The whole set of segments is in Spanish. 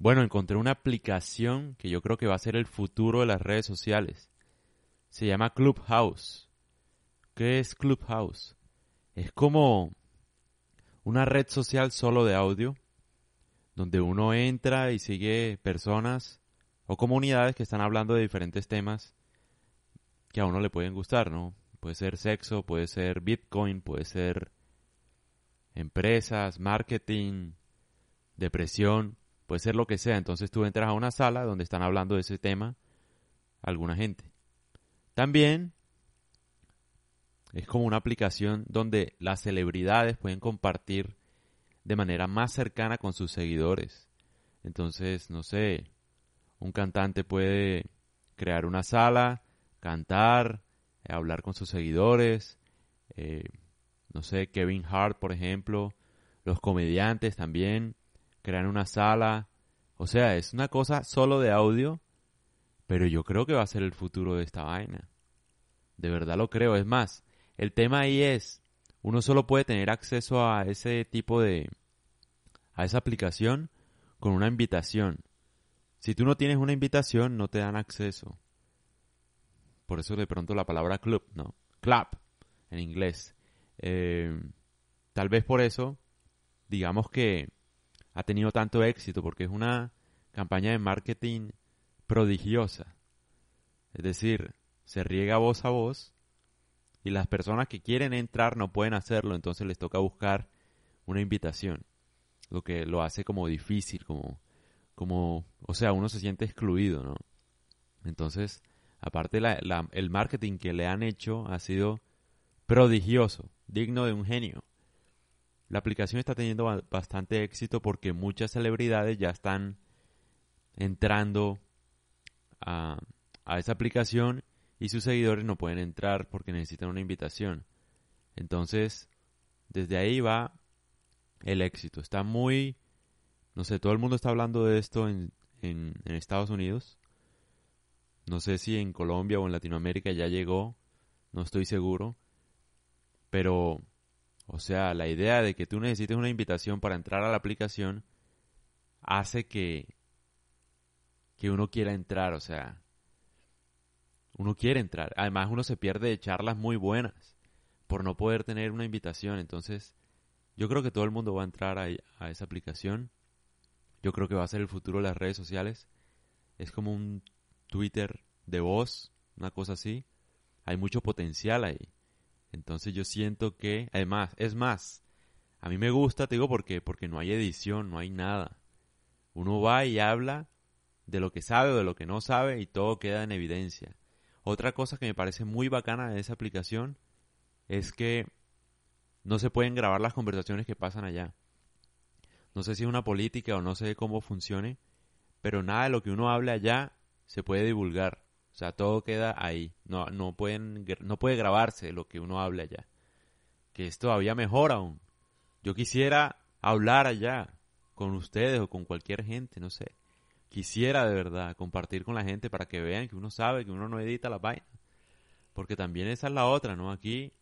Bueno, encontré una aplicación que yo creo que va a ser el futuro de las redes sociales. Se llama Clubhouse. ¿Qué es Clubhouse? Es como una red social solo de audio, donde uno entra y sigue personas o comunidades que están hablando de diferentes temas que a uno le pueden gustar, ¿no? Puede ser sexo, puede ser Bitcoin, puede ser empresas, marketing, depresión, puede ser lo que sea. Entonces tú entras a una sala donde están hablando de ese tema alguna gente. También es como una aplicación donde las celebridades pueden compartir de manera más cercana con sus seguidores. Entonces, no sé, un cantante puede crear una sala, cantar, hablar con sus seguidores. Eh, no sé, Kevin Hart, por ejemplo. Los comediantes también crean una sala. O sea, es una cosa solo de audio, pero yo creo que va a ser el futuro de esta vaina. De verdad lo creo. Es más, el tema ahí es, uno solo puede tener acceso a ese tipo de, a esa aplicación con una invitación. Si tú no tienes una invitación, no te dan acceso. Por eso de pronto la palabra club, ¿no? Club, en inglés. Eh, tal vez por eso, digamos que ha tenido tanto éxito porque es una campaña de marketing prodigiosa. Es decir, se riega voz a voz y las personas que quieren entrar no pueden hacerlo, entonces les toca buscar una invitación, lo que lo hace como difícil, como, como, o sea, uno se siente excluido, ¿no? Entonces, aparte el marketing que le han hecho ha sido prodigioso, digno de un genio. La aplicación está teniendo bastante éxito porque muchas celebridades ya están entrando a, a esa aplicación y sus seguidores no pueden entrar porque necesitan una invitación. Entonces, desde ahí va el éxito. Está muy, no sé, todo el mundo está hablando de esto en, en, en Estados Unidos. No sé si en Colombia o en Latinoamérica ya llegó, no estoy seguro. Pero o sea, la idea de que tú necesites una invitación para entrar a la aplicación hace que, que uno quiera entrar, o sea, uno quiere entrar. Además, uno se pierde de charlas muy buenas por no poder tener una invitación. Entonces, yo creo que todo el mundo va a entrar a, a esa aplicación. Yo creo que va a ser el futuro de las redes sociales. Es como un Twitter de voz, una cosa así. Hay mucho potencial ahí. Entonces yo siento que, además, es más, a mí me gusta, te digo, porque, porque no hay edición, no hay nada. Uno va y habla de lo que sabe o de lo que no sabe y todo queda en evidencia. Otra cosa que me parece muy bacana de esa aplicación es que no se pueden grabar las conversaciones que pasan allá. No sé si es una política o no sé cómo funcione, pero nada de lo que uno hable allá se puede divulgar. O sea, todo queda ahí. No, no, pueden, no puede grabarse lo que uno habla allá. Que es todavía mejor aún. Yo quisiera hablar allá con ustedes o con cualquier gente, no sé. Quisiera de verdad compartir con la gente para que vean que uno sabe que uno no edita la vaina. Porque también esa es la otra, ¿no? Aquí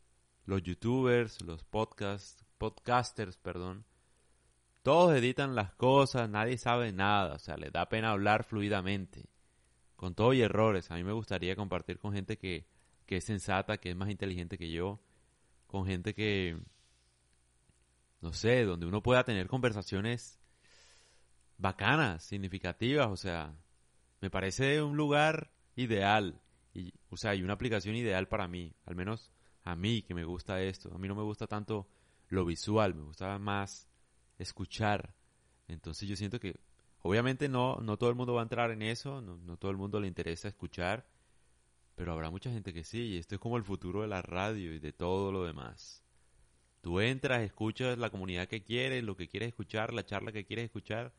los youtubers, los podcasts, podcasters, perdón, todos editan las cosas, nadie sabe nada, o sea, les da pena hablar fluidamente con todo y errores. A mí me gustaría compartir con gente que, que es sensata, que es más inteligente que yo, con gente que, no sé, donde uno pueda tener conversaciones bacanas, significativas, o sea, me parece un lugar ideal, y, o sea, y una aplicación ideal para mí, al menos a mí que me gusta esto. A mí no me gusta tanto lo visual, me gusta más escuchar. Entonces yo siento que Obviamente no, no todo el mundo va a entrar en eso, no, todo el mundo le interesa escuchar, pero habrá mucha gente que sí, y esto es como el futuro de la radio y de todo lo demás. Tú entras, escuchas la comunidad que quieres, lo que quieres escuchar, la charla que quieres escuchar,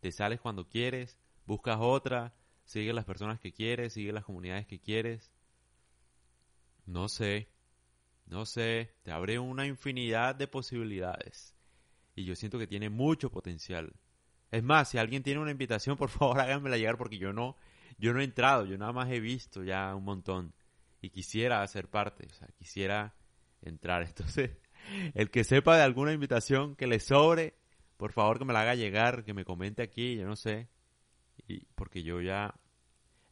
te sales cuando quieres, buscas otra, sigues las personas que quieres, sigues las comunidades que quieres. No sé, no sé, te abre una infinidad de posibilidades. Y yo siento que tiene mucho potencial. Es más, si alguien tiene una invitación, por favor háganmela llegar porque yo no, yo no he entrado, yo nada más he visto ya un montón y quisiera hacer parte, o sea, quisiera entrar. Entonces, el que sepa de alguna invitación que le sobre, por favor que me la haga llegar, que me comente aquí, yo no sé, Y porque yo ya...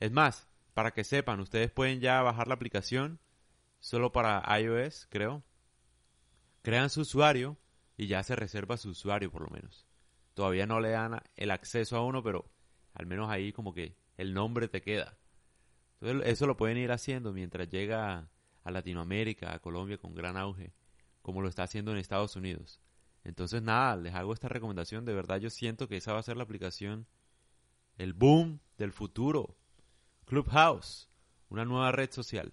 Es más, para que sepan, ustedes pueden ya bajar la aplicación solo para iOS, creo. Crean su usuario y ya se reserva su usuario por lo menos. Todavía no le dan el acceso a uno, pero al menos ahí como que el nombre te queda. Entonces eso lo pueden ir haciendo mientras llega a Latinoamérica, a Colombia con gran auge, como lo está haciendo en Estados Unidos. Entonces nada, les hago esta recomendación, de verdad yo siento que esa va a ser la aplicación, el boom del futuro. Clubhouse, una nueva red social.